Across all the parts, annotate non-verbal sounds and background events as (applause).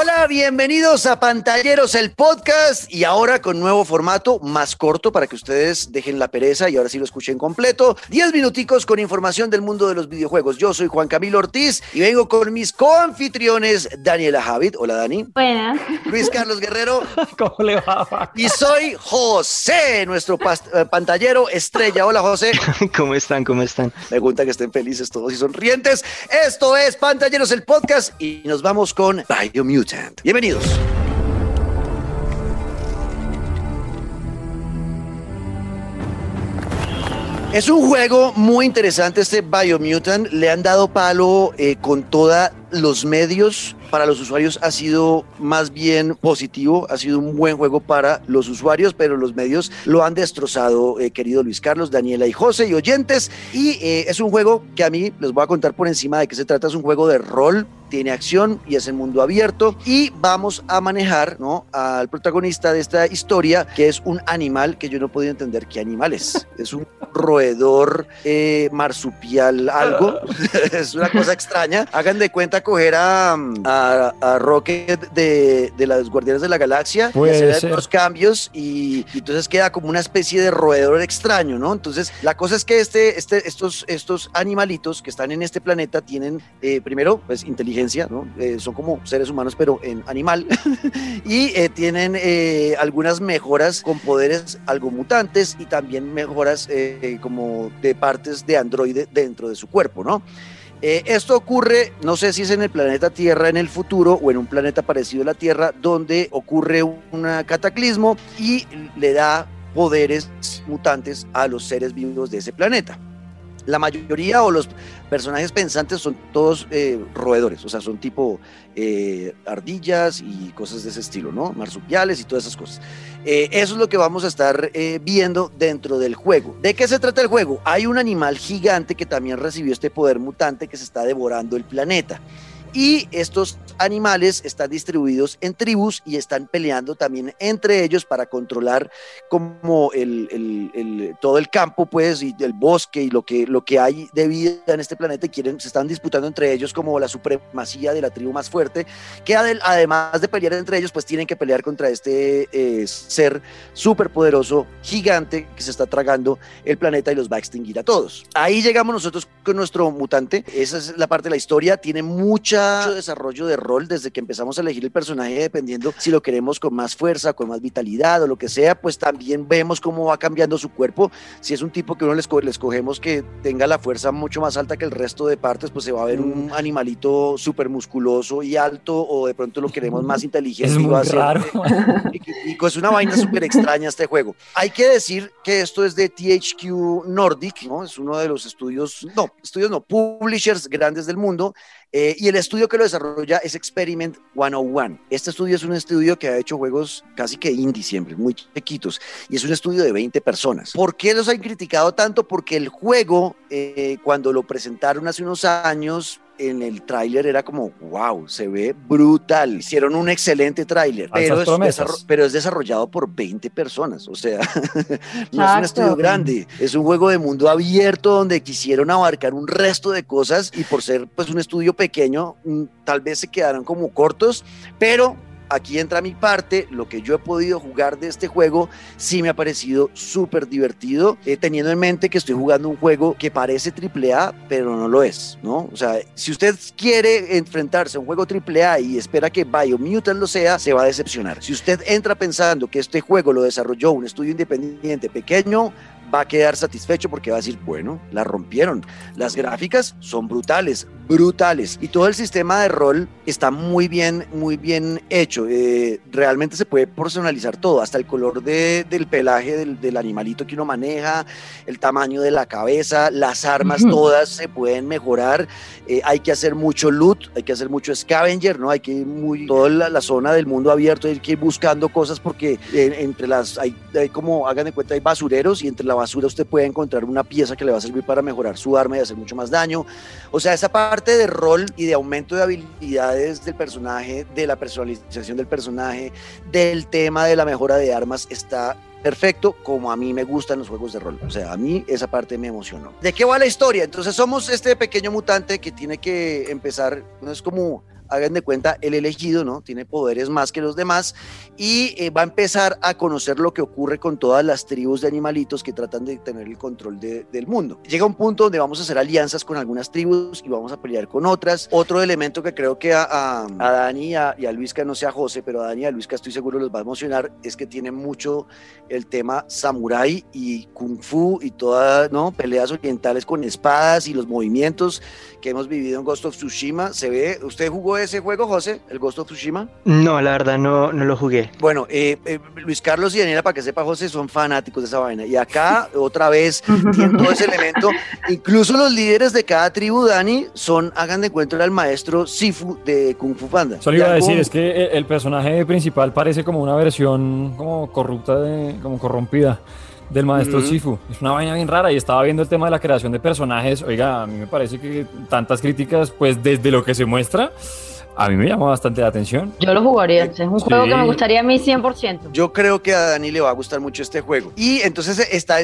Hola, bienvenidos a Pantalleros, el podcast, y ahora con nuevo formato más corto para que ustedes dejen la pereza y ahora sí lo escuchen completo. Diez minuticos con información del mundo de los videojuegos. Yo soy Juan Camilo Ortiz y vengo con mis coanfitriones Daniela Javid. Hola, Dani. Buenas. Luis Carlos Guerrero. (laughs) ¿Cómo le va? Y soy José, nuestro eh, pantallero estrella. Hola, José. (laughs) ¿Cómo están? ¿Cómo están? Me gusta que estén felices todos y sonrientes. Esto es Pantalleros, el podcast, y nos vamos con Bienvenidos. Es un juego muy interesante este Biomutant. Le han dado palo eh, con todos los medios para los usuarios ha sido más bien positivo, ha sido un buen juego para los usuarios, pero los medios lo han destrozado, eh, querido Luis Carlos, Daniela y José y oyentes. Y eh, es un juego que a mí les voy a contar por encima de qué se trata. Es un juego de rol tiene acción y es en mundo abierto y vamos a manejar ¿no? al protagonista de esta historia que es un animal que yo no podía entender qué animal es. (laughs) Es un roedor eh, marsupial algo. (laughs) (laughs) es una cosa extraña. Hagan de cuenta coger a a, Rocket de, de las Guardianes de la Galaxia y hacer los cambios y, entonces queda como una especie de roedor extraño, ¿no? Entonces la cosa es que este, este, estos, estos animalitos que están en este planeta tienen eh, primero pues inteligencia, ¿no? Eh, son como seres humanos pero en animal (laughs) y eh, tienen algunas mejoras con poderes algo mutantes y también mejoras como de partes de androide dentro de su cuerpo, ¿no? Eh, esto ocurre, no sé si es en el planeta Tierra en el futuro o en un planeta parecido a la Tierra, donde ocurre un cataclismo y le da poderes mutantes a los seres vivos de ese planeta la mayoría o los personajes pensantes son todos eh, roedores, o sea, son tipo eh, ardillas y cosas de ese estilo, ¿no? Marsupiales y todas esas cosas. Eh, eso es lo que vamos a estar viendo dentro del juego. ¿De qué se trata el juego? Hay un animal gigante que también recibió este poder mutante que se está devorando el planeta. Y estos animales están distribuidos en tribus y están peleando también entre ellos para controlar como el, todo el campo, pues, y el bosque y lo que, lo que hay de vida en este planeta. Y quieren, se están disputando entre ellos como la supremacía de la tribu más fuerte, que además de pelear entre ellos, pues tienen que pelear contra este eh, ser súper poderoso, gigante, que se está tragando el planeta y los va a extinguir a todos. Ahí llegamos nosotros con nuestro mutante. Esa es la parte de la historia. Tiene mucha desarrollo de rol desde que empezamos a elegir el personaje, dependiendo si lo queremos con más fuerza, con más vitalidad o lo que sea, pues también vemos cómo va cambiando su cuerpo. Si es un tipo que uno le, escogemos que tenga la fuerza mucho más alta que el resto de partes, pues se va a ver un mm. animalito súper musculoso y alto, o de pronto lo queremos más (laughs) inteligente. Es muy raro. (laughs) Y, es una vaina súper extraña este juego. Hay que decir que esto es de THQ Nordic, ¿no? Es uno de los estudios, no, estudios no, publishers grandes del mundo eh, y el estudio que lo desarrolla es Experiment 101. Este estudio es un estudio que ha hecho juegos casi que indie siempre, muy chiquitos, y es un estudio de 20 personas. ¿Por qué los han criticado tanto? Porque el juego, eh, cuando lo presentaron hace unos años, en el tráiler era como, wow, se ve brutal. Hicieron un excelente tráiler, pero, es pero es desarrollado por 20 personas, o sea, (laughs) no es un estudio grande, es un juego de mundo abierto donde quisieron abarcar un resto de cosas y por ser pues un estudio pequeño, mm, tal vez se quedaron como cortos, pero aquí entra mi parte, lo que yo he podido jugar de este juego sí me ha parecido súper divertido, eh, teniendo en mente que estoy jugando un juego que parece AAA, pero no lo es, ¿no? O sea, si usted quiere enfrentarse a un juego AAA y espera que Biomutant lo sea, se va a decepcionar. Si usted entra pensando que este juego lo desarrolló un estudio independiente pequeño, va a quedar satisfecho porque va a decir, bueno, la rompieron. Las gráficas son brutales, brutales. Y todo el sistema de rol está muy bien, muy bien hecho. Eh, realmente se puede personalizar todo, hasta el color de, del pelaje del, del, animalito que uno maneja, el tamaño de la cabeza, las armas, todas se pueden mejorar. Eh, hay que hacer mucho loot, hay que hacer mucho scavenger, ¿no? Hay que ir muy, toda la, zona del mundo abierto, hay que ir buscando cosas porque eh, entre las, hay, hay como, hagan de cuenta, hay basureros y entre la basura usted puede encontrar una pieza que le va a servir para mejorar su arma y hacer mucho más daño. O sea, esa parte de rol y de aumento de habilidades del personaje, de la personalización del personaje, del tema de la mejora de armas está perfecto como a mí me gustan los juegos de rol. O sea, a mí esa parte me emocionó. ¿De qué va la historia? Entonces somos este pequeño mutante que tiene que empezar, no es como hagan de cuenta, el elegido, ¿no? Tiene poderes más que los demás y eh, va a empezar a conocer lo que ocurre con todas las tribus de animalitos que tratan de tener el control del mundo. Llega un punto donde vamos a hacer alianzas con algunas tribus y vamos a pelear con otras. Otro elemento que creo que a, a, Dani y a, y a Luisca, no sé a José, pero a Dani y a Luisca estoy seguro los va a emocionar, es que tiene mucho el tema samurai y kung fu y todas, ¿no? Peleas orientales con espadas y los movimientos que hemos vivido en Ghost of Tsushima. ¿Se ve? ¿Usted jugó ese juego, José? ¿El Ghost of Tsushima? No, la verdad no, no lo jugué. Bueno, eh, eh, Luis Carlos y Daniela, para que sepa, José, son fanáticos de esa vaina. Y acá, (laughs) otra vez, tiene todo ese elemento. Incluso los líderes de cada tribu, Dani, son, hagan de encuentro al maestro Sifu de Kung Fu Panda. Solo iba a decir, es que el personaje principal parece como una versión como corrupta, de, como corrompida del maestro Sifu. Es una vaina bien rara y estaba viendo el tema de la creación de personajes. Oiga, a mí me parece que tantas críticas, pues desde lo que se muestra, a mí me llama bastante la atención. Yo lo jugaría, es un juego que me gustaría a mí 100%. Yo creo que a Dani le va a gustar mucho este juego. Y entonces está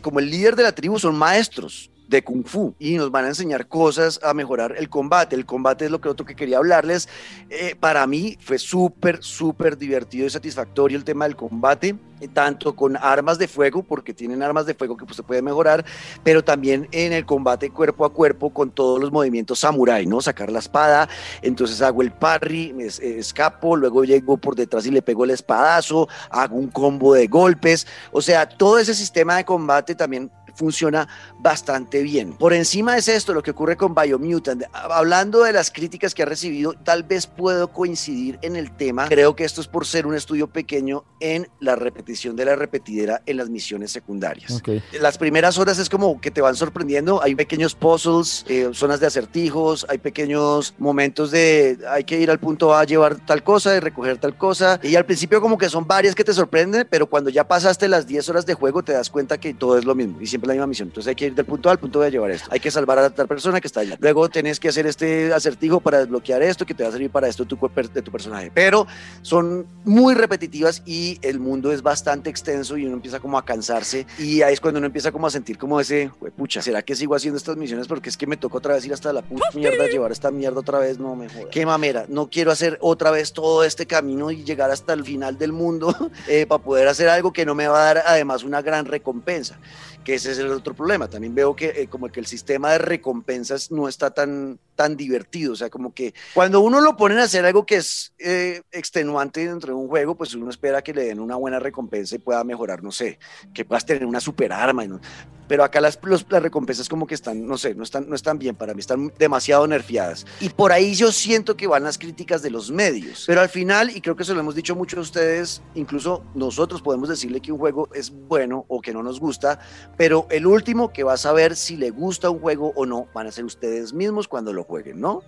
como el líder de la tribu, son maestros de Kung Fu y nos van a enseñar cosas a mejorar el combate. El combate es lo que otro que quería hablarles. Eh, para mí fue súper, súper divertido y satisfactorio el tema del combate, eh, tanto con armas de fuego, porque tienen armas de fuego que pues, se puede mejorar, pero también en el combate cuerpo a cuerpo con todos los movimientos samurai, ¿no? Sacar la espada, entonces hago el parry, escapo, luego llego por detrás y le pego el espadazo, hago un combo de golpes, o sea, todo ese sistema de combate también funciona bastante bien. Por encima es esto lo que ocurre con Biomutant. Hablando de las críticas que ha recibido, tal vez puedo coincidir en el tema. Creo que esto es por ser un estudio pequeño en la repetición de la repetidera en las misiones secundarias. Las primeras horas es como que te van sorprendiendo. Hay pequeños puzzles, eh, zonas de acertijos, hay pequeños momentos de hay que ir al punto A a llevar tal cosa y recoger tal cosa. Y al principio como que son varias que te sorprenden, pero cuando ya pasaste las 10 horas de juego te das cuenta que todo es lo mismo y siempre la misma misión. Entonces hay que ir del punto A al punto B a llevar esto. Hay que salvar a tal persona que está allá. Luego tenés que hacer este acertijo para desbloquear esto que te va a servir para esto tu, de tu personaje. Pero son muy repetitivas y el mundo es bastante extenso y uno empieza como a cansarse y ahí es cuando uno empieza como a sentir como ese, pucha, ¿será que sigo haciendo estas misiones porque es que me tocó otra vez ir hasta la puta mierda, llevar esta mierda otra vez? No me jodas. Qué mamera, no quiero hacer otra vez todo este camino y llegar hasta el final del mundo (laughs) eh, para poder hacer algo que no me va a dar además una gran recompensa que ese es el otro problema. También veo que eh, como que el sistema de recompensas no está tan, tan divertido, o sea, como que cuando uno lo ponen a hacer algo que es eh, extenuante dentro de un juego, pues uno espera que le den una buena recompensa y pueda mejorar, no sé, que puedas tener una super arma, ¿no? Pero acá las, las recompensas como que están, no sé, no están, no están bien para mí, están demasiado nerfeadas. Y por ahí yo siento que van las críticas de los medios, pero al final, y creo que se lo hemos dicho mucho a ustedes, incluso nosotros podemos decirle que un juego es bueno o que no nos gusta, pero el último que va a saber si le gusta un juego o no van a ser ustedes mismos cuando lo jueguen, ¿no?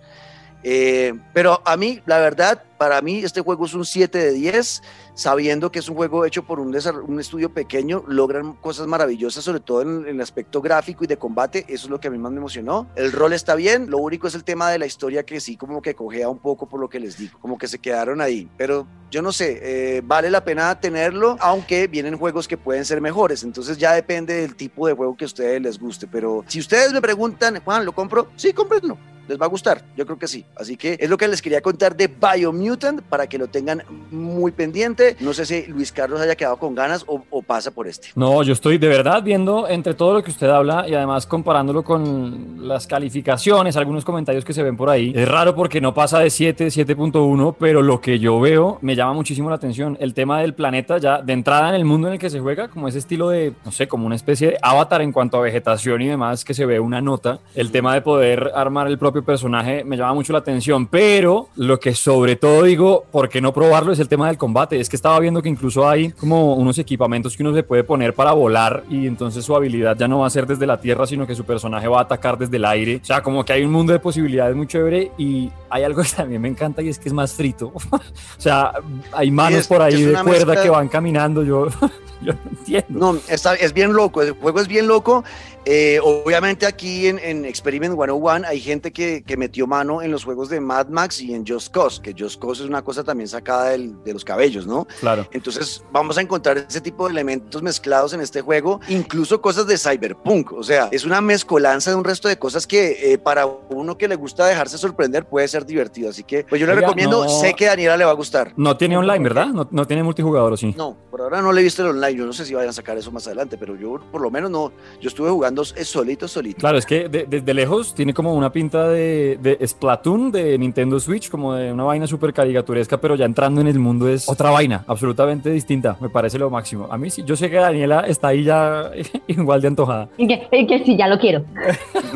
Eh, pero a mí, la verdad, para mí este juego es un 7 de 10, sabiendo que es un juego hecho por un, un estudio pequeño, logran cosas maravillosas, sobre todo en, el aspecto gráfico y de combate, eso es lo que a mí más me emocionó. El rol está bien, lo único es el tema de la historia que sí como que cogea un poco por lo que les digo, como que se quedaron ahí, pero yo no sé, eh, vale la pena tenerlo, aunque vienen juegos que pueden ser mejores, entonces ya depende del tipo de juego que a ustedes les guste, pero si ustedes me preguntan, Juan, ¿lo compro? Sí, cómprenlo les va a gustar, yo creo que sí. Así que es lo que les quería contar de Biomutant para que lo tengan muy pendiente. No sé si Luis Carlos haya quedado con ganas o, pasa por este. No, yo estoy de verdad viendo entre todo lo que usted habla y además comparándolo con las calificaciones, algunos comentarios que se ven por ahí. Es raro porque no pasa de 7, 7.1, pero lo que yo veo me llama muchísimo la atención. El tema del planeta ya de entrada en el mundo en el que se juega, como ese estilo de, no sé, como una especie de avatar en cuanto a vegetación y demás, que se ve una nota. El tema de poder armar el propio personaje me llama mucho la atención, pero lo que sobre todo digo, ¿por qué no probarlo? Es el tema del combate. Es que estaba viendo que incluso hay como unos equipamientos que uno se puede poner para volar y entonces su habilidad ya no va a ser desde la tierra, sino que su personaje va a atacar desde el aire. O sea, como que hay un mundo de posibilidades muy chévere y hay algo que también me encanta y es que es más frito. (laughs) o sea, hay manos por ahí de cuerda que van caminando. Yo, (laughs) yo no entiendo. No, está, es bien loco. El juego es bien loco Eh, obviamente aquí en, en, Experiment 101 hay gente que, que, metió mano en los juegos de Mad Max y en Just Cause, que Just Cause es una cosa también sacada del, de los cabellos, ¿no? Claro. Entonces vamos a encontrar ese tipo de elementos mezclados en este juego, incluso cosas de cyberpunk, o sea, es una mezcolanza de un resto de cosas que eh, para uno que le gusta dejarse sorprender puede ser divertido, así que pues yo le Oiga, recomiendo, no, sé que a Daniela le va a gustar. No tiene online, ¿verdad? No, no tiene multijugador, ¿o sí? No, por ahora no le he visto el online, yo no sé si vayan a sacar eso más adelante, pero yo por lo menos no, yo estuve jugando solito, solito. Claro, es que desde de, lejos tiene como una pinta de, de, Splatoon de Nintendo Switch, como de una vaina súper caricaturesca, pero ya entrando en el mundo es otra vaina, absolutamente distinta, me parece lo máximo. A mí sí, yo sé que Daniela está ahí ya (laughs) igual de antojada. Y que, y que sí, ya lo quiero.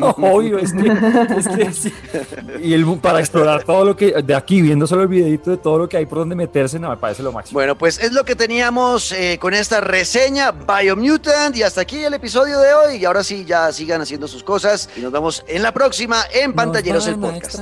(laughs) Obvio, es que, es que sí. Y el, para explorar todo lo que, de aquí, viendo solo el videito de todo lo que hay por donde meterse, no, me parece lo máximo. Bueno, pues es lo que teníamos eh, con esta reseña Biomutant y hasta aquí el episodio de hoy. Y ahora sí, ya sigan haciendo sus cosas y nos vemos en la próxima en Pantalleros el Podcast.